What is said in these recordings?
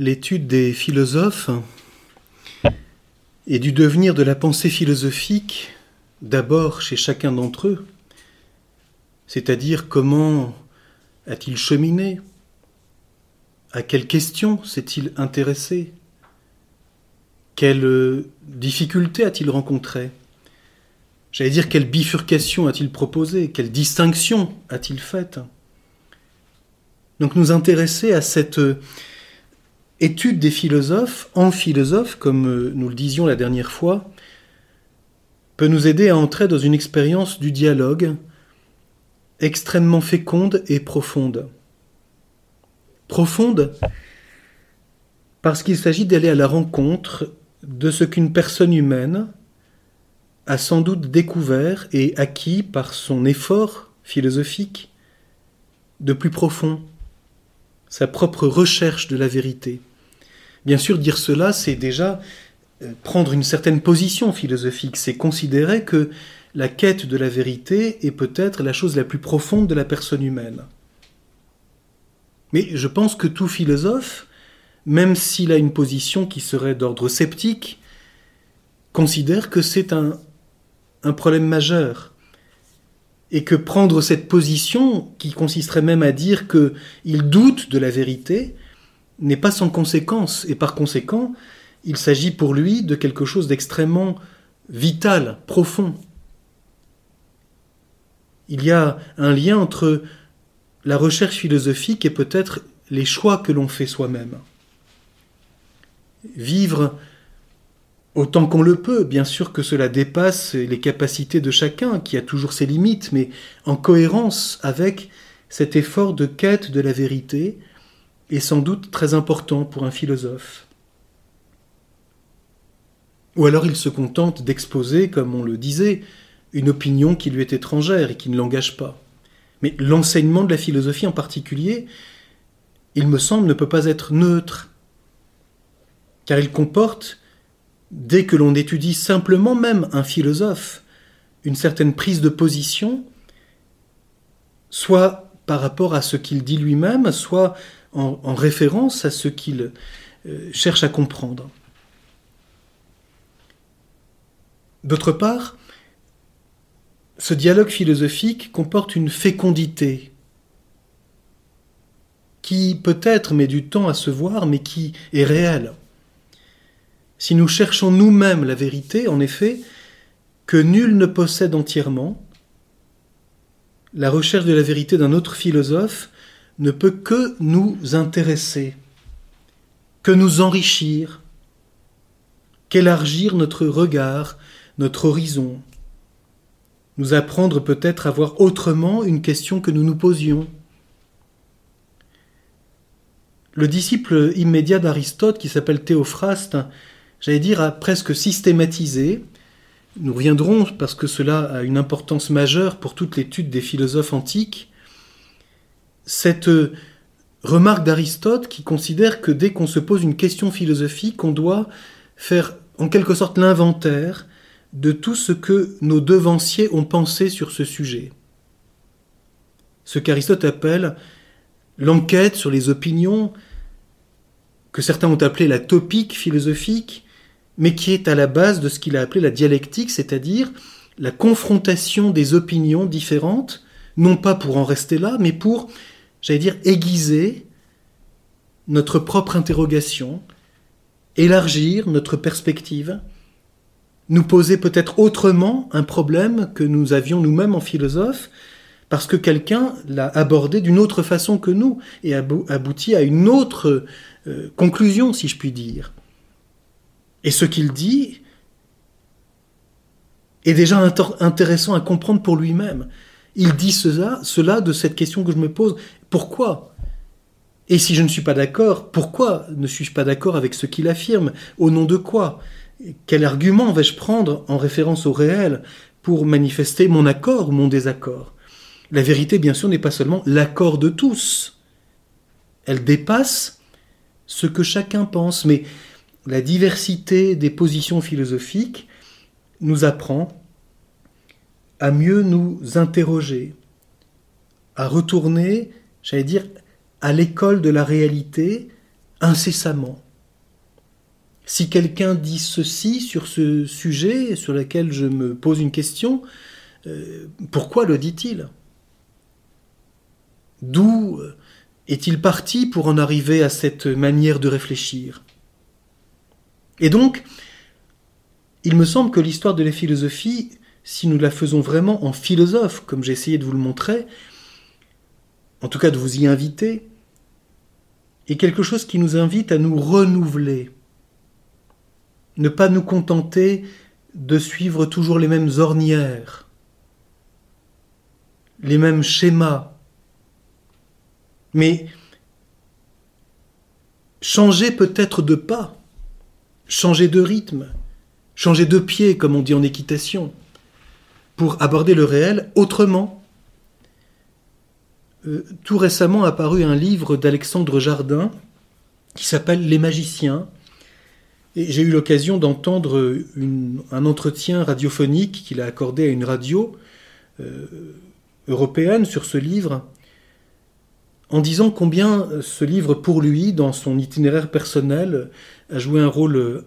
L'étude des philosophes et du devenir de la pensée philosophique, d'abord chez chacun d'entre eux, c'est-à-dire comment a-t-il cheminé, à quelles questions s'est-il intéressé, quelles difficultés a-t-il rencontrées, j'allais dire quelle bifurcation a-t-il proposé, quelle distinction a-t-il faite. Donc nous intéresser à cette étude des philosophes en philosophe, comme euh, nous le disions la dernière fois, peut nous aider à entrer dans une expérience du dialogue extrêmement féconde et profonde. Profonde parce qu'il s'agit d'aller à la rencontre de ce qu'une personne humaine a sans doute découvert et acquis par son effort philosophique de plus profond, sa propre recherche de la vérité. Bien sûr, dire cela, c'est déjà euh, prendre une certaine position philosophique, c'est considérer que la quête de la vérité est peut-être la chose la plus profonde de la personne humaine. Mais je pense que tout philosophe, même s'il a une position qui serait d'ordre sceptique, considère que c'est un, un problème majeur. Et que prendre cette position, qui consisterait même à dire qu'il doute de la vérité, n'est pas sans conséquence, et par conséquent, il s'agit pour lui de quelque chose d'extrêmement vital, profond. Il y a un lien entre la recherche philosophique et peut-être les choix que l'on fait soi-même. Vivre autant qu'on le peut, bien sûr que cela dépasse les capacités de chacun, qui a toujours ses limites, mais en cohérence avec cet effort de quête de la vérité, est sans doute très important pour un philosophe. Ou alors il se contente d'exposer, comme on le disait, une opinion qui lui est étrangère et qui ne l'engage pas. Mais l'enseignement de la philosophie en particulier, il me semble, ne peut pas être neutre, car il comporte, dès que l'on étudie simplement même un philosophe, une certaine prise de position, soit par rapport à ce qu'il dit lui-même, soit en, référence à ce qu'il euh, cherche à comprendre. D'autre part, ce dialogue philosophique comporte une fécondité qui peut-être met du temps à se voir, mais qui est réelle. Si nous cherchons nous-mêmes la vérité, en effet, que nul ne possède entièrement, la recherche de la vérité d'un autre philosophe ne peut que nous intéresser, que nous enrichir, qu'élargir notre regard, notre horizon, nous apprendre peut-être à voir autrement une question que nous nous posions. Le disciple immédiat d'Aristote, qui s'appelle Théophraste, j'allais dire, a presque systématisé, nous reviendrons parce que cela a une importance majeure pour toute l'étude des philosophes antiques, cette euh, remarque d'Aristote qui considère que dès qu'on se pose une question philosophique, on doit faire en quelque sorte l'inventaire de tout ce que nos devanciers ont pensé sur ce sujet. Ce qu'Aristote appelle l'enquête sur les opinions, que certains ont appelé la topique philosophique, mais qui est à la base de ce qu'il a appelé la dialectique, c'est-à-dire la confrontation des opinions différentes, non pas pour en rester là, mais pour j'allais dire, aiguiser notre propre interrogation, élargir notre perspective, nous poser peut-être autrement un problème que nous avions nous-mêmes en philosophe, parce que quelqu'un l'a abordé d'une autre façon que nous et abouti à une autre euh, conclusion, si je puis dire. Et ce qu'il dit est déjà intéressant à comprendre pour lui-même. Il dit cela, de cette question que je me pose. Pourquoi? Et si je ne suis pas d'accord, pourquoi ne suis-je pas d'accord avec ce qu'il affirme? Au nom de quoi? Quel argument vais-je prendre en référence au réel pour manifester mon accord ou mon désaccord? La vérité, bien sûr, n'est pas seulement l'accord de tous. Elle dépasse ce que chacun pense, mais la diversité des positions philosophiques nous apprend à mieux nous interroger, à retourner, j'allais dire, à l'école de la réalité incessamment. Si quelqu'un dit ceci sur ce sujet sur lequel je me pose une question, euh, pourquoi le dit-il? D'où est-il parti pour en arriver à cette manière de réfléchir? Et donc, il me semble que l'histoire de la philosophie, si nous la faisons vraiment en philosophe, comme j'ai essayé de vous le montrer, en tout cas de vous y inviter, est quelque chose qui nous invite à nous renouveler, ne pas nous contenter de suivre toujours les mêmes ornières, les mêmes schémas, mais changer peut-être de pas, changer de rythme, changer de pied, comme on dit en équitation, pour aborder le réel autrement. Euh, tout récemment a paru un livre d'Alexandre Jardin qui s'appelle Les magiciens. Et j'ai eu l'occasion d'entendre un entretien radiophonique qu'il a accordé à une radio euh, européenne sur ce livre en disant combien ce livre, pour lui, dans son itinéraire personnel, a joué un rôle, euh,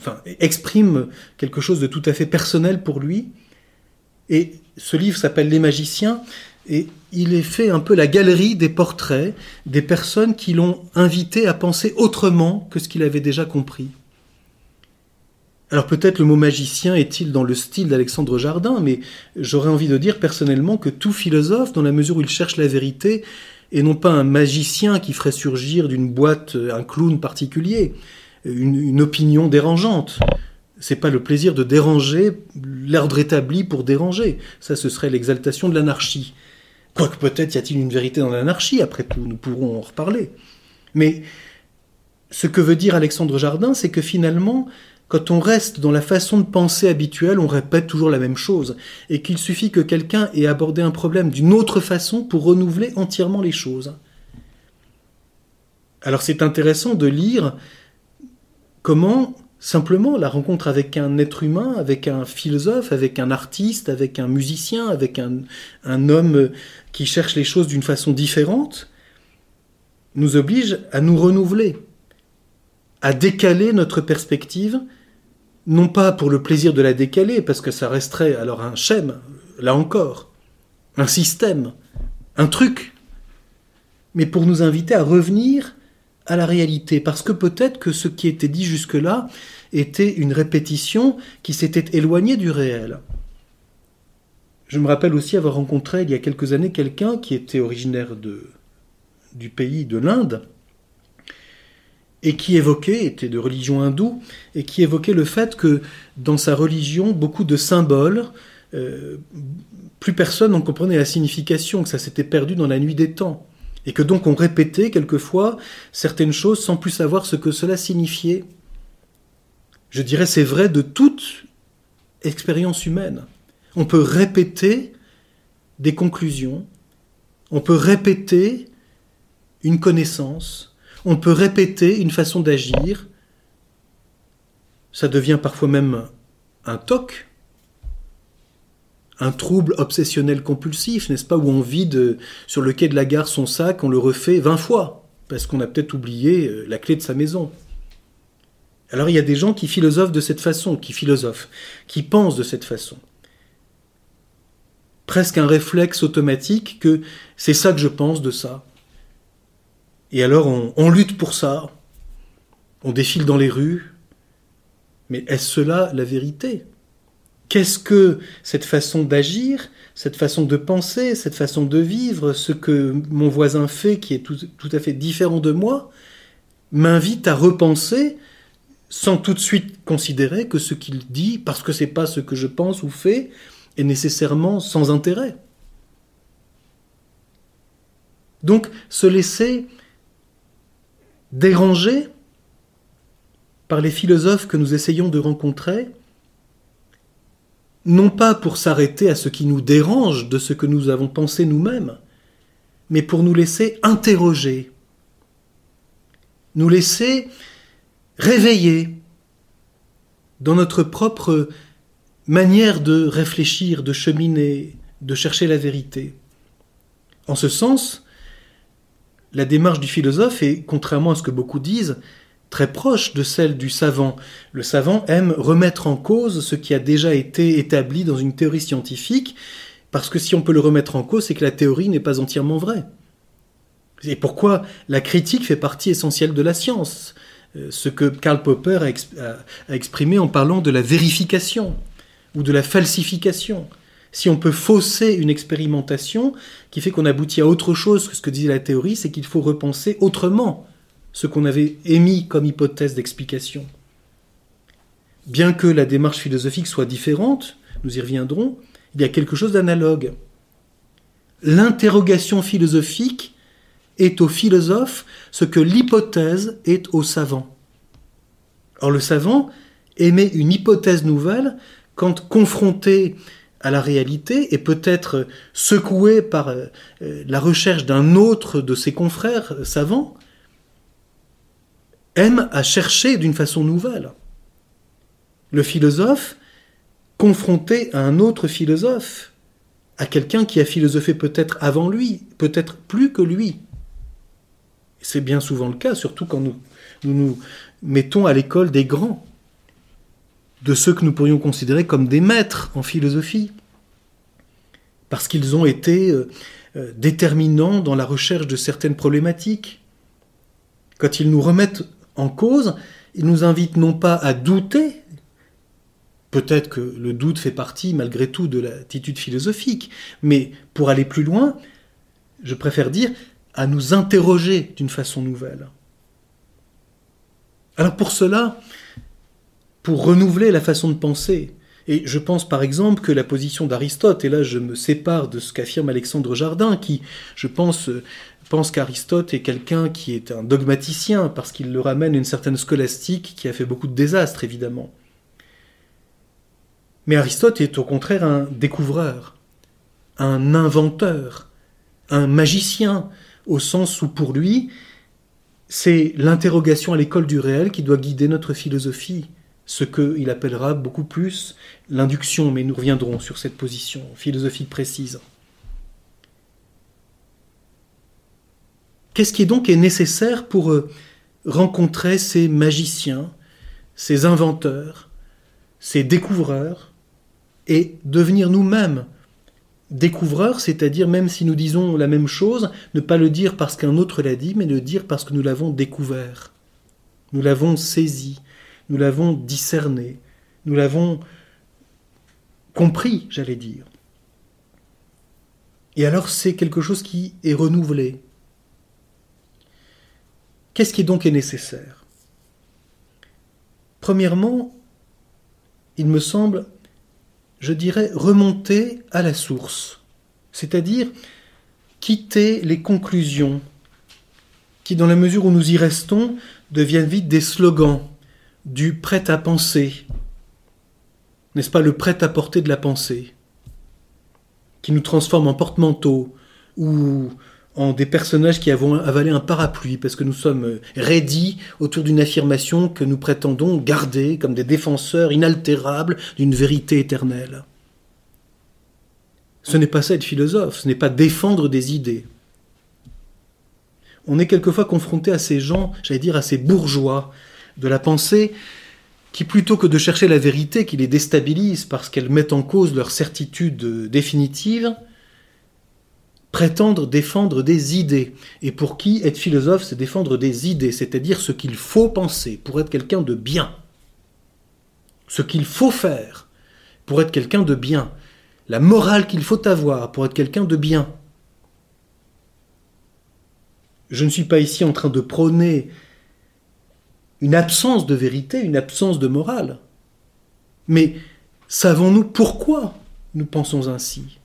enfin, exprime quelque chose de tout à fait personnel pour lui. Et ce livre s'appelle Les magiciens, et il est fait un peu la galerie des portraits des personnes qui l'ont invité à penser autrement que ce qu'il avait déjà compris. Alors peut-être le mot magicien est-il dans le style d'Alexandre Jardin, mais j'aurais envie de dire personnellement que tout philosophe, dans la mesure où il cherche la vérité, et non pas un magicien qui ferait surgir d'une boîte un clown particulier, une, opinion dérangeante. C'est pas le plaisir de déranger l'ordre établi pour déranger. Ça, ce serait l'exaltation de l'anarchie. Quoique peut-être y a-t-il une vérité dans l'anarchie, après tout, nous pourrons en reparler. Mais ce que veut dire Alexandre Jardin, c'est que finalement, quand on reste dans la façon de penser habituelle, on répète toujours la même chose, et qu'il suffit que quelqu'un ait abordé un problème d'une autre façon pour renouveler entièrement les choses. Alors c'est intéressant de lire comment simplement la rencontre avec un être humain, avec un philosophe, avec un artiste, avec un musicien, avec un, homme qui cherche les choses d'une façon différente, nous oblige à nous renouveler, à décaler notre perspective non pas pour le plaisir de la décaler, parce que ça resterait alors un schème, là encore, un système, un truc, mais pour nous inviter à revenir à la réalité, parce que peut-être que ce qui était dit jusque-là était une répétition qui s'était éloignée du réel. Je me rappelle aussi avoir rencontré il y a quelques années quelqu'un qui était originaire du pays de l'Inde, et qui évoquait, était de religion hindoue, et qui évoquait le fait que dans sa religion, beaucoup de symboles, euh, plus personne n'en comprenait la signification, que ça s'était perdu dans la nuit des temps, et que donc on répétait quelquefois certaines choses sans plus savoir ce que cela signifiait. Je dirais c'est vrai de toute expérience humaine. On peut répéter des conclusions, on peut répéter une connaissance, on peut répéter une façon d'agir. Ça devient parfois même un toc, un trouble obsessionnel compulsif, n'est-ce pas, où on vide sur le quai de la gare son sac, on le refait vingt fois, parce qu'on a peut-être oublié euh, la clé de sa maison. Alors il y a des gens qui philosophent de cette façon, qui philosophent, qui pensent de cette façon. Presque un réflexe automatique que c'est ça que je pense de ça. Et alors on, lutte pour ça, on défile dans les rues, mais est-ce cela la vérité? Qu'est-ce que cette façon d'agir, cette façon de penser, cette façon de vivre, ce que mon voisin fait qui est tout, à fait différent de moi, m'invite à repenser sans tout de suite considérer que ce qu'il dit, parce que c'est pas ce que je pense ou fais, est nécessairement sans intérêt. Donc se laisser déranger par les philosophes que nous essayons de rencontrer, non pas pour s'arrêter à ce qui nous dérange de ce que nous avons pensé nous-mêmes, mais pour nous laisser interroger, nous laisser réveiller dans notre propre manière de réfléchir, de cheminer, de chercher la vérité. En ce sens, la démarche du philosophe est, contrairement à ce que beaucoup disent, très proche de celle du savant. Le savant aime remettre en cause ce qui a déjà été établi dans une théorie scientifique, parce que si on peut le remettre en cause, c'est que la théorie n'est pas entièrement vraie. Et pourquoi la critique fait partie essentielle de la science, euh, ce que Karl Popper a, exprimé en parlant de la vérification ou de la falsification. Si on peut fausser une expérimentation qui fait qu'on aboutit à autre chose que ce que disait la théorie, c'est qu'il faut repenser autrement ce qu'on avait émis comme hypothèse d'explication. Bien que la démarche philosophique soit différente, nous y reviendrons, il y a quelque chose d'analogue. L'interrogation philosophique est au philosophe ce que l'hypothèse est au savant. Or le savant émet une hypothèse nouvelle quand confronté à la réalité et peut-être secoué par euh, la recherche d'un autre de ses confrères savants, aime à chercher d'une façon nouvelle. Le philosophe, confronté à un autre philosophe, à quelqu'un qui a philosophé peut-être avant lui, peut-être plus que lui. C'est bien souvent le cas, surtout quand nous nous, mettons à l'école des grands, de ceux que nous pourrions considérer comme des maîtres en philosophie, parce qu'ils ont été euh, euh, déterminants dans la recherche de certaines problématiques. Quand ils nous remettent en cause, ils nous invitent non pas à douter, peut-être que le doute fait partie malgré tout de l'attitude philosophique, mais pour aller plus loin, je préfère dire à nous interroger d'une façon nouvelle. Alors pour cela, pour renouveler la façon de penser, et je pense par exemple que la position d'Aristote, et là je me sépare de ce qu'affirme Alexandre Jardin, qui, je pense, pense qu'Aristote est quelqu'un qui est un dogmaticien, parce qu'il le ramène une certaine scolastique qui a fait beaucoup de désastres, évidemment. Mais Aristote est au contraire un découvreur, un inventeur, un magicien, au sens où pour lui, c'est l'interrogation à l'école du réel qui doit guider notre philosophie, ce qu'il appellera beaucoup plus l'induction, mais nous reviendrons sur cette position philosophique précise. Qu'est-ce qui est donc nécessaire pour euh, rencontrer ces magiciens, ces inventeurs, ces découvreurs, et devenir nous-mêmes découvreur, c'est-à-dire même si nous disons la même chose, ne pas le dire parce qu'un autre l'a dit, mais le dire parce que nous l'avons découvert. Nous l'avons saisi, nous l'avons discerné, nous l'avons compris, j'allais dire. Et alors c'est quelque chose qui est renouvelé. Qu'est-ce qui donc est nécessaire? Premièrement, il me semble je dirais, remonter à la source, c'est-à-dire quitter les conclusions qui, dans la mesure où nous y restons, deviennent vite des slogans, du prêt à penser, n'est-ce pas le prêt à porter de la pensée, qui nous transforme en porte-manteau ou en des personnages qui avons avalé un parapluie parce que nous sommes raidis autour d'une affirmation que nous prétendons garder comme des défenseurs inaltérables d'une vérité éternelle. Ce n'est pas ça être philosophe, ce n'est pas défendre des idées. On est quelquefois confronté à ces gens, j'allais dire à ces bourgeois de la pensée, qui plutôt que de chercher la vérité qui les déstabilise parce qu'elle met en cause leur certitude définitive, prétendre défendre des idées. Et pour qui être philosophe, c'est défendre des idées, c'est-à-dire ce qu'il faut penser pour être quelqu'un de bien. Ce qu'il faut faire pour être quelqu'un de bien. La morale qu'il faut avoir pour être quelqu'un de bien. Je ne suis pas ici en train de prôner une absence de vérité, une absence de morale. Mais savons-nous pourquoi nous pensons ainsi?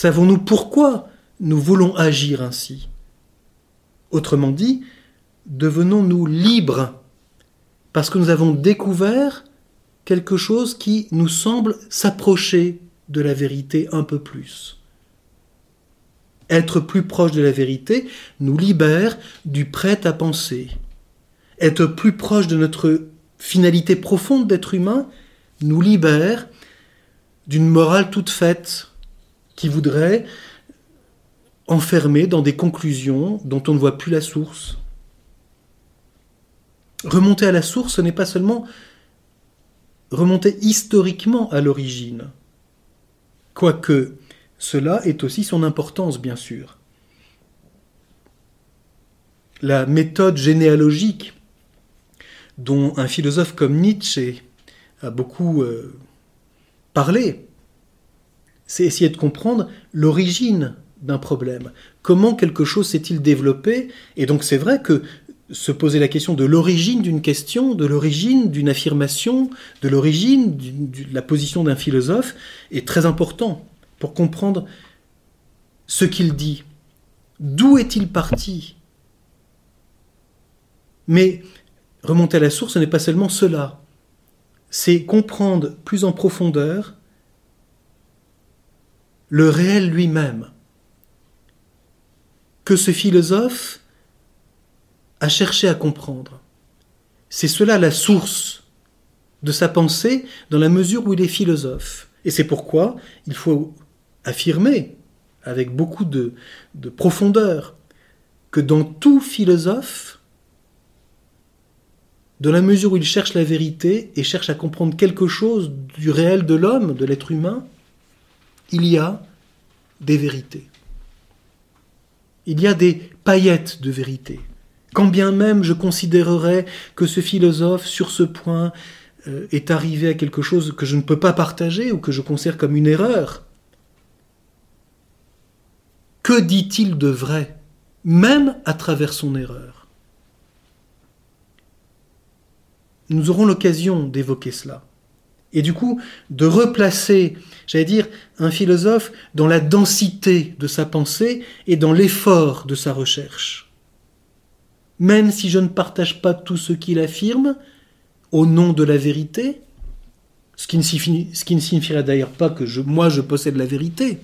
Savons-nous pourquoi nous voulons agir ainsi? Autrement dit, devenons-nous libres parce que nous avons découvert quelque chose qui nous semble s'approcher de la vérité un peu plus. Être plus proche de la vérité nous libère du prêt à penser. Être plus proche de notre finalité profonde d'être humain nous libère d'une morale toute faite qui voudrait enfermer dans des conclusions dont on ne voit plus la source. Remonter à la source, ce n'est pas seulement remonter historiquement à l'origine, quoique cela ait aussi son importance, bien sûr. La méthode généalogique dont un philosophe comme Nietzsche a beaucoup euh, parlé, c'est essayer de comprendre l'origine d'un problème. Comment quelque chose s'est-il développé? Et donc c'est vrai que se poser la question de l'origine d'une question, de l'origine d'une affirmation, de l'origine de la position d'un philosophe est très important pour comprendre ce qu'il dit. D'où est-il parti? Mais remonter à la source, ce n'est pas seulement cela. C'est comprendre plus en profondeur le réel lui-même. Que ce philosophe à chercher à comprendre. C'est cela la source de sa pensée dans la mesure où il est philosophe. Et c'est pourquoi il faut affirmer avec beaucoup de profondeur que dans tout philosophe, dans la mesure où il cherche la vérité et cherche à comprendre quelque chose du réel de l'homme, de l'être humain, il y a des vérités. Il y a des paillettes de vérité. Quand bien même je considérerais que ce philosophe, sur ce point, euh, est arrivé à quelque chose que je ne peux pas partager ou que je considère comme une erreur, que dit-il de vrai, même à travers son erreur? Nous aurons l'occasion d'évoquer cela. Et du coup, de replacer, j'allais dire, un philosophe dans la densité de sa pensée et dans l'effort de sa recherche. Même si je ne partage pas tout ce qu'il affirme, au nom de la vérité, ce qui ne, signifierait d'ailleurs pas que moi je possède la vérité.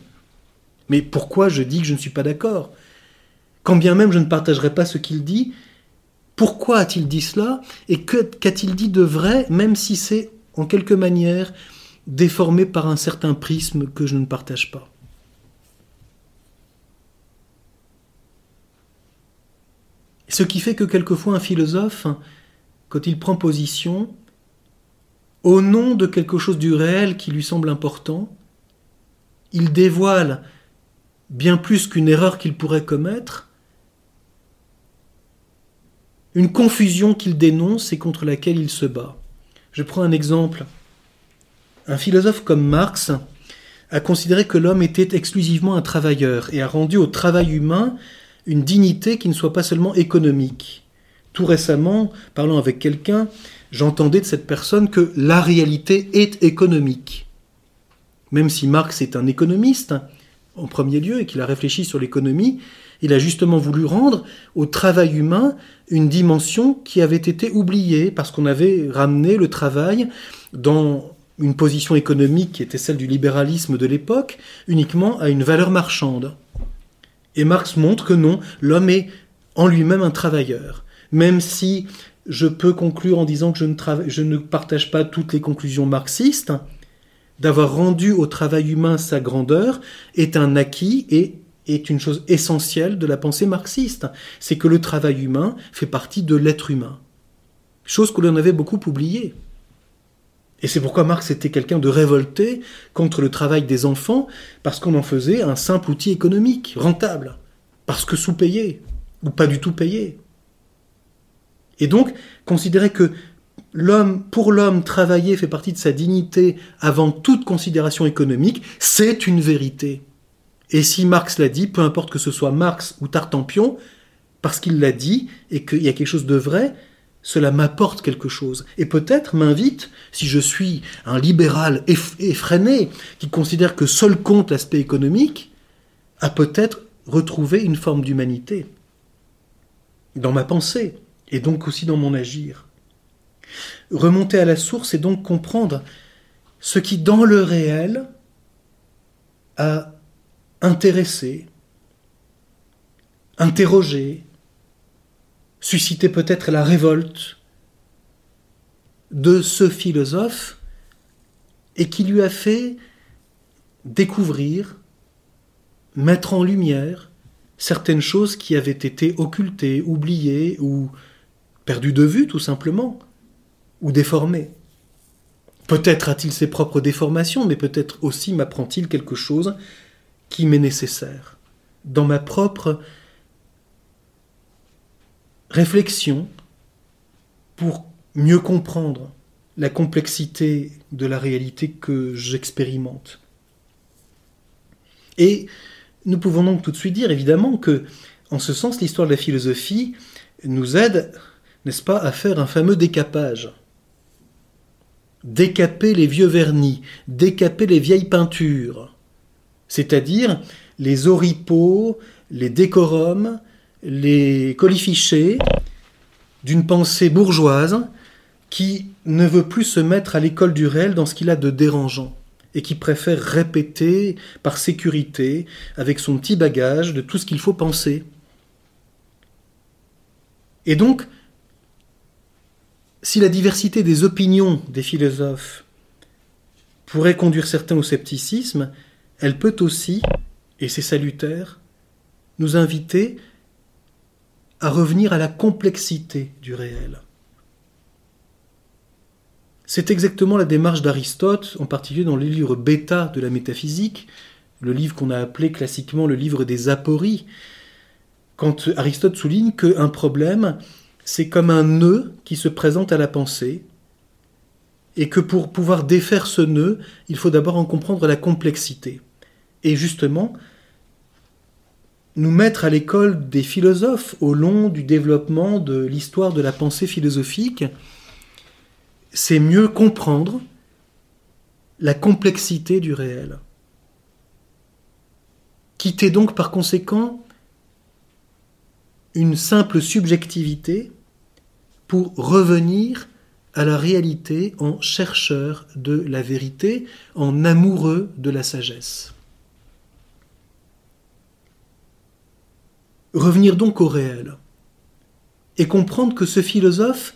Mais pourquoi je dis que je ne suis pas d'accord? Quand bien même je ne partagerai pas ce qu'il dit, pourquoi a-t-il dit cela? Et qu'a-t-il dit de vrai, même si c'est en quelque manière déformé par un certain prisme que je ne partage pas Ce qui fait que quelquefois un philosophe, quand il prend position, au nom de quelque chose du réel qui lui semble important, il dévoile, bien plus qu'une erreur qu'il pourrait commettre, une confusion qu'il dénonce et contre laquelle il se bat. Je prends un exemple. Un philosophe comme Marx a considéré que l'homme était exclusivement un travailleur et a rendu au travail humain une dignité qui ne soit pas seulement économique. Tout récemment, parlant avec quelqu'un, j'entendais de cette personne que la réalité est économique. Même si Marx est un économiste, en premier lieu, et qu'il a réfléchi sur l'économie, il a justement voulu rendre au travail humain une dimension qui avait été oubliée, parce qu'on avait ramené le travail dans une position économique qui était celle du libéralisme de l'époque, uniquement à une valeur marchande. Et Marx montre que non, l'homme est en lui-même un travailleur. Même si je peux conclure en disant que je ne, je ne partage pas toutes les conclusions marxistes, d'avoir rendu au travail humain sa grandeur est un acquis et est une chose essentielle de la pensée marxiste. C'est que le travail humain fait partie de l'être humain. Chose que l'on avait beaucoup oubliée. Et c'est pourquoi Marx était quelqu'un de révolté contre le travail des enfants, parce qu'on en faisait un simple outil économique, rentable, parce que sous-payé, ou pas du tout payé. Et donc, considérer que l'homme, pour l'homme, travailler fait partie de sa dignité avant toute considération économique, c'est une vérité. Et si Marx l'a dit, peu importe que ce soit Marx ou Tartampion, parce qu'il l'a dit et qu'il y a quelque chose de vrai, cela m'apporte quelque chose. Et peut-être m'invite, si je suis un libéral effréné, qui considère que seul compte l'aspect économique, à peut-être retrouver une forme d'humanité dans ma pensée et donc aussi dans mon agir. Remonter à la source et donc comprendre ce qui dans le réel a intéressé, interrogé, suscité peut-être la révolte de ce philosophe et qui lui a fait découvrir, mettre en lumière certaines choses qui avaient été occultées, oubliées ou perdues de vue tout simplement, ou déformées. Peut-être a-t-il ses propres déformations, mais peut-être aussi m'apprend-il quelque chose qui m'est nécessaire dans ma propre réflexion pour mieux comprendre la complexité de la réalité que j'expérimente. Et nous pouvons donc tout de suite dire évidemment que, en ce sens, l'histoire de la philosophie nous aide, n'est-ce pas, à faire un fameux décapage. Décaper les vieux vernis, décaper les vieilles peintures, c'est-à-dire les oripeaux, les décorums, les colifichets d'une pensée bourgeoise qui ne veut plus se mettre à l'école du réel dans ce qu'il a de dérangeant et qui préfère répéter par sécurité, avec son petit bagage, de tout ce qu'il faut penser. Et donc, si la diversité des opinions des philosophes pourrait conduire certains au scepticisme, elle peut aussi, et c'est salutaire, nous inviter à revenir à la complexité du réel. C'est exactement la démarche d'Aristote, en particulier dans le livre bêta de la métaphysique, le livre qu'on a appelé classiquement le livre des apories, quand Aristote souligne qu'un problème, c'est comme un nœud qui se présente à la pensée, et que pour pouvoir défaire ce nœud, il faut d'abord en comprendre la complexité. Et justement, nous mettre à l'école des philosophes au long du développement de l'histoire de la pensée philosophique, c'est mieux comprendre la complexité du réel. Quitter donc par conséquent une simple subjectivité pour revenir à la réalité en chercheur de la vérité, en amoureux de la sagesse. Revenir donc au réel et comprendre que ce philosophe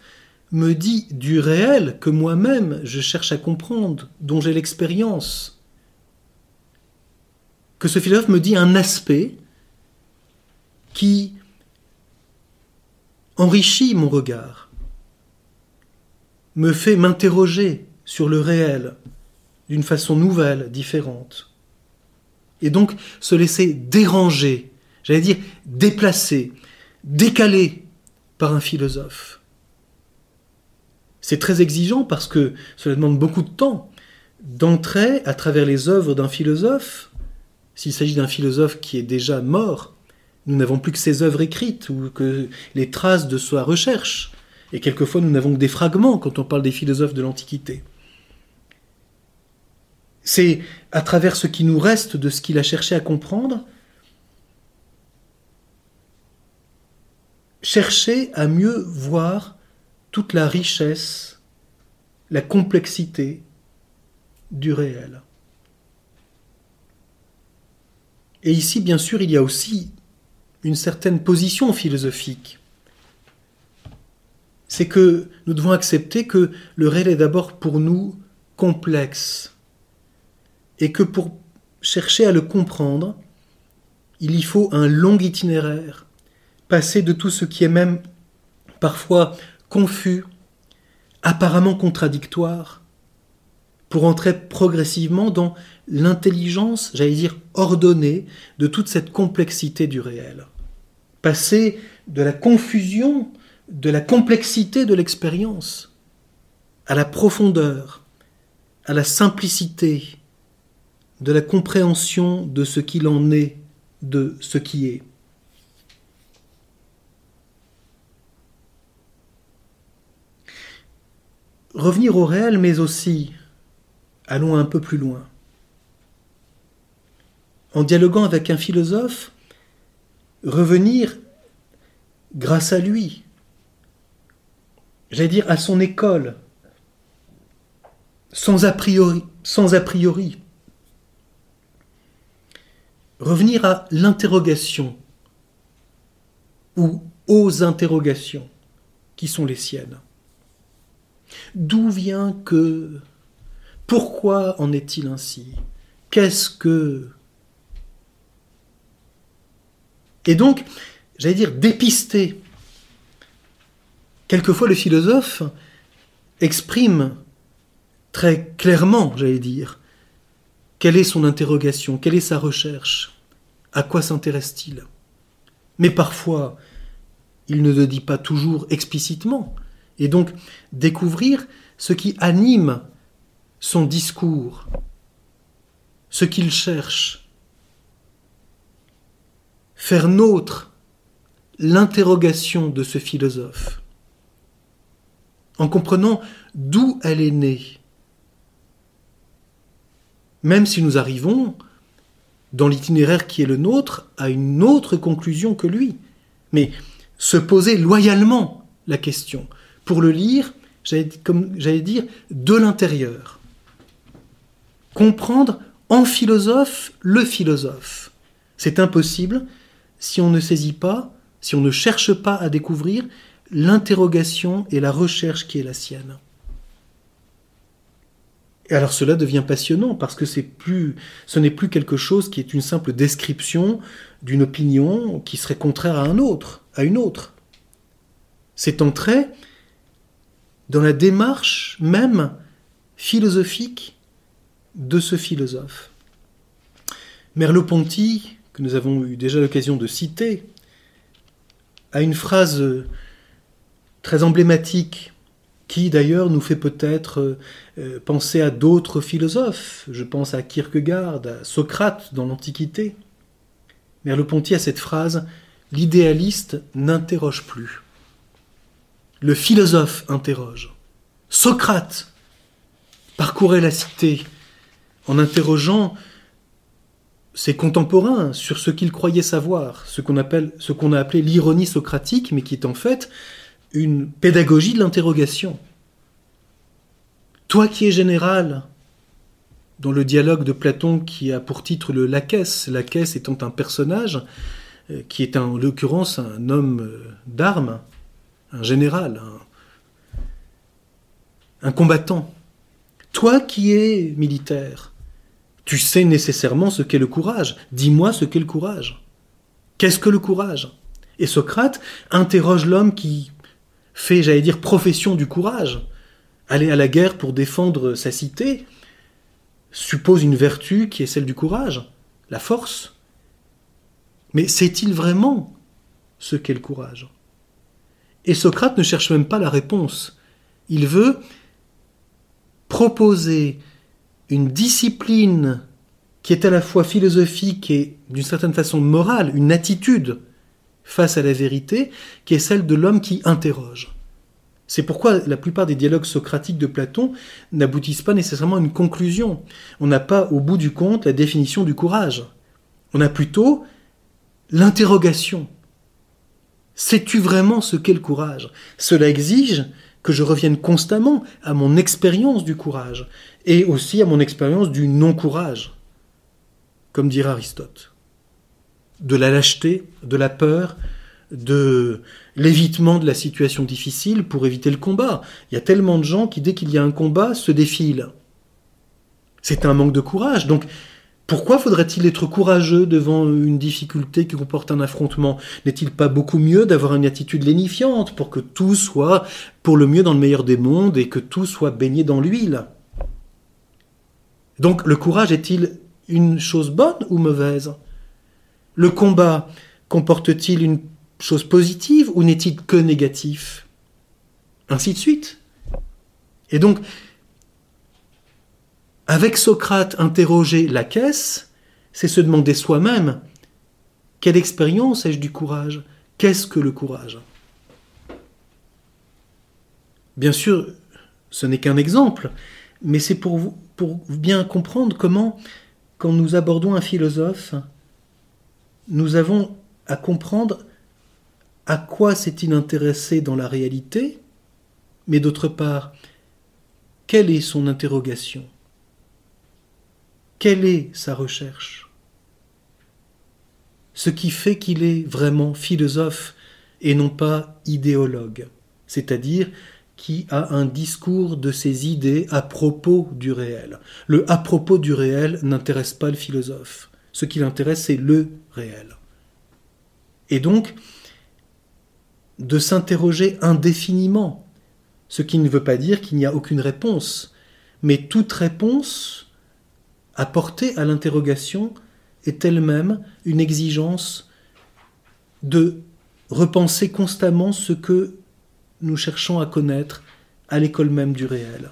me dit du réel que moi-même je cherche à comprendre, dont j'ai l'expérience. Que ce philosophe me dit un aspect qui enrichit mon regard, me fait m'interroger sur le réel d'une façon nouvelle, différente. Et donc se laisser déranger, j'allais dire déplacer, décaler par un philosophe. C'est très exigeant parce que cela demande beaucoup de temps d'entrer à travers les œuvres d'un philosophe. S'il s'agit d'un philosophe qui est déjà mort, nous n'avons plus que ses œuvres écrites ou que les traces de sa recherche. Et quelquefois, nous n'avons que des fragments quand on parle des philosophes de l'Antiquité. C'est à travers ce qui nous reste de ce qu'il a cherché à comprendre, chercher à mieux voir toute la richesse, la complexité du réel. Et ici, bien sûr, il y a aussi une certaine position philosophique. C'est que nous devons accepter que le réel est d'abord pour nous complexe et que pour chercher à le comprendre, il y faut un long itinéraire, passer de tout ce qui est même parfois confus, apparemment contradictoires, pour entrer progressivement dans l'intelligence, j'allais dire ordonnée, de toute cette complexité du réel. Passer de la confusion, de la complexité de l'expérience, à la profondeur, à la simplicité, de la compréhension de ce qu'il en est, de ce qui est. revenir au réel, mais aussi allons un peu plus loin. En dialoguant avec un philosophe, revenir grâce à lui, j'allais dire à son école, sans a priori. Revenir à l'interrogation ou aux interrogations qui sont les siennes. D'où vient que Pourquoi en est-il ainsi? Qu'est-ce que? Et donc, j'allais dire, dépister. Quelquefois, le philosophe exprime très clairement, j'allais dire, quelle est son interrogation, quelle est sa recherche, à quoi s'intéresse-t-il? Mais parfois, il ne le dit pas toujours explicitement. Et donc, découvrir ce qui anime son discours, ce qu'il cherche, faire nôtre l'interrogation de ce philosophe, en comprenant d'où elle est née, même si nous arrivons, dans l'itinéraire qui est le nôtre, à une autre conclusion que lui. Mais se poser loyalement la question, pour le lire, j'allais dire, de l'intérieur. Comprendre en philosophe le philosophe. C'est impossible si on ne saisit pas, si on ne cherche pas à découvrir l'interrogation et la recherche qui est la sienne. Et alors cela devient passionnant parce que plus, ce n'est plus quelque chose qui est une simple description d'une opinion qui serait contraire à un autre, à une autre. C'est entrer dans la démarche même philosophique de ce philosophe. Merleau-Ponty, que nous avons eu déjà l'occasion de citer, a une phrase très emblématique qui d'ailleurs nous fait peut-être euh, penser à d'autres philosophes. Je pense à Kierkegaard, à Socrate dans l'Antiquité. Merleau-Ponty a cette phrase L'idéaliste n'interroge plus. Le philosophe interroge. Socrate parcourait la cité en interrogeant ses contemporains sur ce qu'ils croyaient savoir, ce qu'on a appelé l'ironie socratique, mais qui est en fait une pédagogie de l'interrogation. Toi qui es général, dans le dialogue de Platon qui a pour titre le Laquès, Laquès étant un personnage euh, qui est en l'occurrence un homme euh, d'armes, un général, un, combattant. Toi qui es militaire, tu sais nécessairement ce qu'est le courage. Dis-moi ce qu'est le courage. Qu'est-ce que le courage? Et Socrate interroge l'homme qui fait, j'allais dire, profession du courage. Aller à la guerre pour défendre sa cité suppose une vertu qui est celle du courage, la force. Mais sait-il vraiment ce qu'est le courage? Et Socrate ne cherche même pas la réponse. Il veut proposer une discipline qui est à la fois philosophique et d'une certaine façon morale, une attitude face à la vérité, qui est celle de l'homme qui interroge. C'est pourquoi la plupart des dialogues socratiques de Platon n'aboutissent pas nécessairement à une conclusion. On n'a pas au bout du compte la définition du courage. On a plutôt l'interrogation. Sais-tu vraiment ce qu'est le courage? Cela exige que je revienne constamment à mon expérience du courage et aussi à mon expérience du non-courage, comme dirait Aristote de la lâcheté, de la peur, de l'évitement de la situation difficile pour éviter le combat. Il y a tellement de gens qui, dès qu'il y a un combat, se défilent. C'est un manque de courage. Donc, pourquoi faudrait-il être courageux devant une difficulté qui comporte un affrontement? N'est-il pas beaucoup mieux d'avoir une attitude lénifiante pour que tout soit pour le mieux dans le meilleur des mondes et que tout soit baigné dans l'huile? Donc, le courage est-il une chose bonne ou mauvaise? Le combat comporte-t-il une chose positive ou n'est-il que négatif? Ainsi de suite. Et donc, avec Socrate, interroger la caisse, c'est se demander soi-même quelle expérience ai-je du courage? Qu'est-ce que le courage? Bien sûr, ce n'est qu'un exemple, mais c'est pour, bien comprendre comment, quand nous abordons un philosophe, nous avons à comprendre à quoi s'est-il intéressé dans la réalité, mais d'autre part, quelle est son interrogation? Quelle est sa recherche? Ce qui fait qu'il est vraiment philosophe et non pas idéologue, c'est-à-dire qui a un discours de ses idées à propos du réel. Le à propos du réel n'intéresse pas le philosophe. Ce qui l'intéresse, c'est le réel. Et donc, de s'interroger indéfiniment, ce qui ne veut pas dire qu'il n'y a aucune réponse, mais toute réponse apportée à l'interrogation est elle-même une exigence de repenser constamment ce que nous cherchons à connaître à l'école même du réel.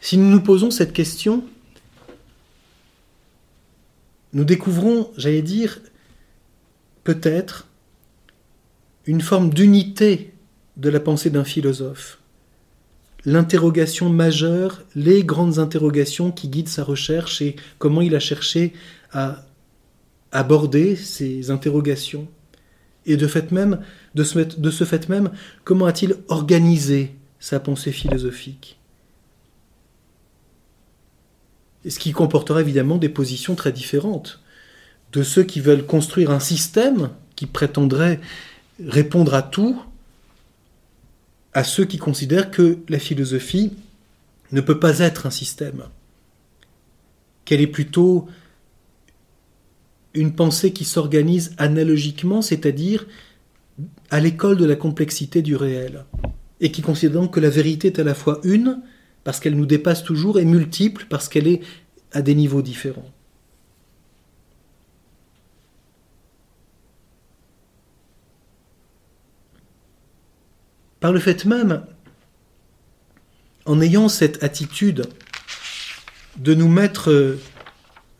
Si nous nous posons cette question, nous découvrons, j'allais dire, peut-être une forme d'unité de la pensée d'un philosophe. L'interrogation majeure, les grandes interrogations qui guident sa recherche et comment il a cherché à aborder ces interrogations. Et de, fait même, de, ce, ce fait même, comment a-t-il organisé sa pensée philosophique? Ce qui comportera évidemment des positions très différentes. De ceux qui veulent construire un système qui prétendrait répondre à tout, à ceux qui considèrent que la philosophie ne peut pas être un système, qu'elle est plutôt une pensée qui s'organise analogiquement, c'est-à-dire à l'école de la complexité du réel, et qui considère que la vérité est à la fois une, parce qu'elle nous dépasse toujours, et multiple, parce qu'elle est à des niveaux différents. Par le fait même, en ayant cette attitude de nous mettre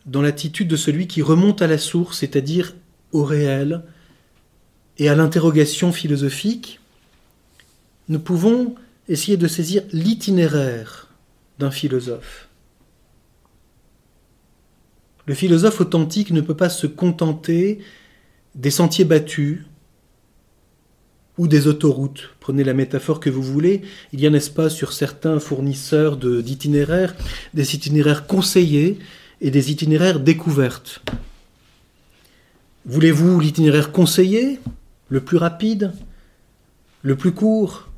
dans l'attitude de celui qui remonte à la source, c'est-à-dire au réel et à l'interrogation philosophique, nous pouvons essayer de saisir l'itinéraire d'un philosophe. Le philosophe authentique ne peut pas se contenter des sentiers battus ou des autoroutes. Prenez la métaphore que vous voulez. Il y a, n'est-ce pas, sur certains fournisseurs d'itinéraires, des itinéraires conseillés et des itinéraires découvertes. Voulez-vous l'itinéraire conseillé, le plus rapide, le plus court,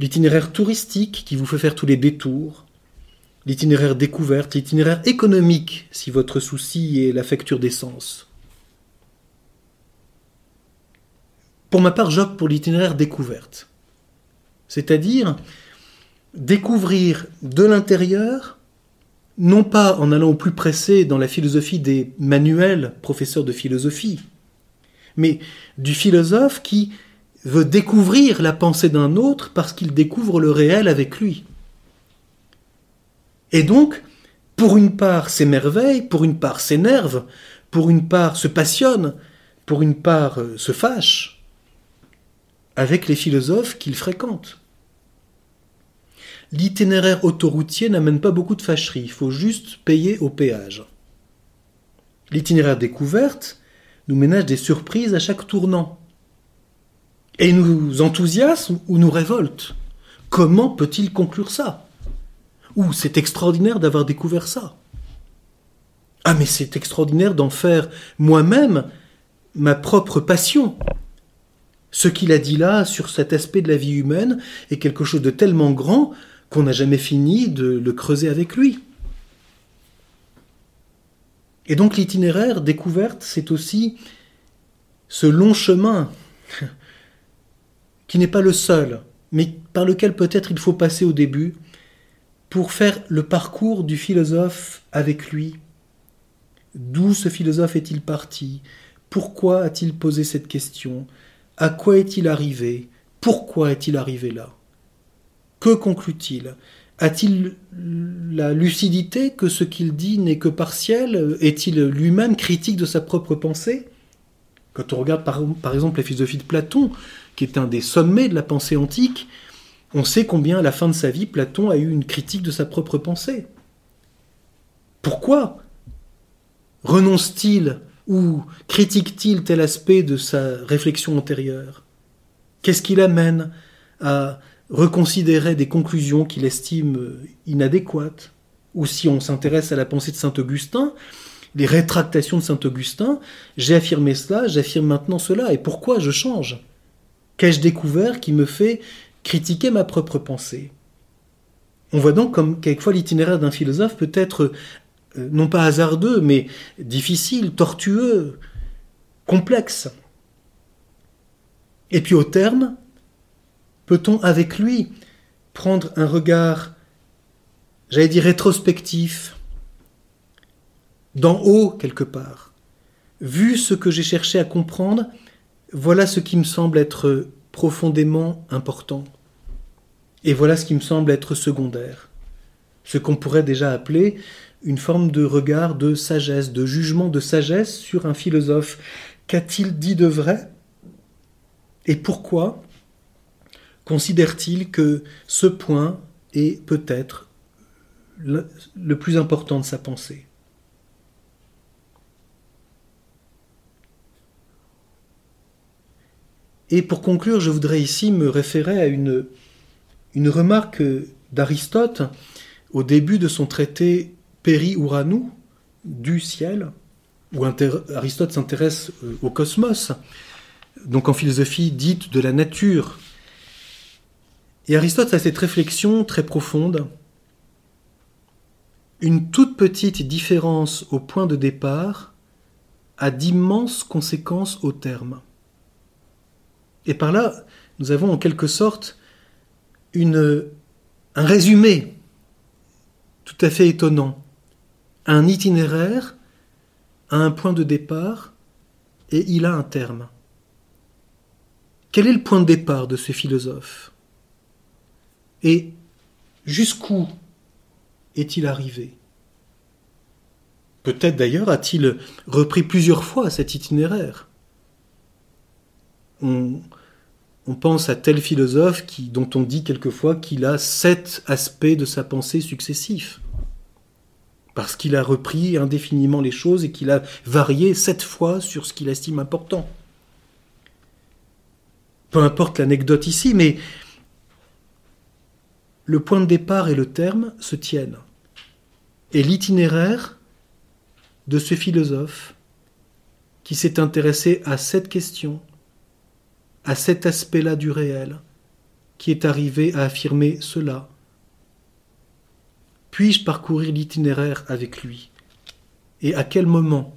l'itinéraire touristique qui vous fait faire tous les détours, l'itinéraire découverte, l'itinéraire économique si votre souci est la facture d'essence? Pour ma part, j'opte pour l'itinéraire découverte. C'est-à-dire découvrir de l'intérieur non pas en allant au plus pressé dans la philosophie des manuels professeurs de philosophie, mais du philosophe qui veut découvrir la pensée d'un autre parce qu'il découvre le réel avec lui. Et donc, pour une part s'émerveille, pour une part s'énerve, pour une part se passionne, pour une part euh, se fâche avec les philosophes qu'il fréquente l'itinéraire autoroutier n'amène pas beaucoup de fâcheries, il faut juste payer au péage. L'itinéraire découverte nous ménage des surprises à chaque tournant. Et nous enthousiasme ou nous révolte. Comment peut-il conclure ça? Ou c'est extraordinaire d'avoir découvert ça. Ah mais c'est extraordinaire d'en faire moi-même ma propre passion. Ce qu'il a dit là sur cet aspect de la vie humaine est quelque chose de tellement grand qu'on n'a jamais fini de le creuser avec lui. Et donc l'itinéraire découverte, c'est aussi ce long chemin qui n'est pas le seul, mais par lequel peut-être il faut passer au début pour faire le parcours du philosophe avec lui. D'où ce philosophe est-il parti? Pourquoi a-t-il posé cette question? À quoi est-il arrivé? Pourquoi est-il arrivé là? Que conclut-il? A-t-il la lucidité que ce qu'il dit n'est que partiel Est-il lui-même critique de sa propre pensée? Quand on regarde par, exemple la philosophie de Platon, qui est un des sommets de la pensée antique, on sait combien à la fin de sa vie, Platon a eu une critique de sa propre pensée. Pourquoi renonce-t-il Ou critique-t-il tel aspect de sa réflexion antérieure? Qu'est-ce qui l'amène à reconsidérer des conclusions qu'il estime inadéquates? Ou si on s'intéresse à la pensée de Saint Augustin, les rétractations de Saint Augustin, j'ai affirmé cela, j'affirme maintenant cela, et pourquoi je change? Qu'ai-je découvert qui me fait critiquer ma propre pensée? On voit donc comme quelquefois l'itinéraire d'un philosophe peut être non pas hasardeux, mais difficile, tortueux, complexe. Et puis au terme, peut-on avec lui prendre un regard, j'allais dire rétrospectif, d'en haut quelque part. Vu ce que j'ai cherché à comprendre, voilà ce qui me semble être profondément important. Et voilà ce qui me semble être secondaire. Ce qu'on pourrait déjà appeler une forme de regard de sagesse, de jugement de sagesse sur un philosophe. Qu'a-t-il dit de vrai? Et pourquoi considère-t-il que ce point est peut-être le plus important de sa pensée? Et pour conclure, je voudrais ici me référer à une, remarque d'Aristote au début de son traité Peri-Uranou, du ciel, où Aristote s'intéresse euh, au cosmos, donc en philosophie dite de la nature. Et Aristote a cette réflexion très profonde. Une toute petite différence au point de départ a d'immenses conséquences au terme. Et par là, nous avons en quelque sorte un résumé tout à fait étonnant, un itinéraire a un point de départ et il a un terme. Quel est le point de départ de ce philosophe Et jusqu'où est-il arrivé? Peut-être d'ailleurs a-t-il repris plusieurs fois cet itinéraire on, pense à tel philosophe dont on dit quelquefois qu'il a sept aspects de sa pensée successifs. Parce qu'il a repris indéfiniment les choses et qu'il a varié sept fois sur ce qu'il estime important. Peu importe l'anecdote ici, mais le point de départ et le terme se tiennent. Et l'itinéraire de ce philosophe qui s'est intéressé à cette question à cet aspect-là du réel, qui est arrivé à affirmer cela Puis-je parcourir l'itinéraire avec lui? Et à quel moment?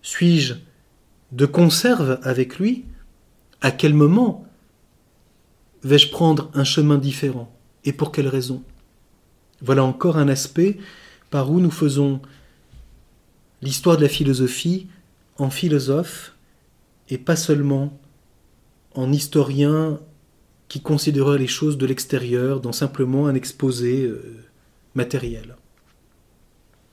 Suis-je de conserve avec lui? À quel moment? Vais-je prendre un chemin différent? Et pour quelle raison? Voilà encore un aspect par où nous faisons l'histoire de la philosophie en philosophe et pas seulement en historien qui considérerait les choses de l'extérieur dans simplement un exposé euh, matériel.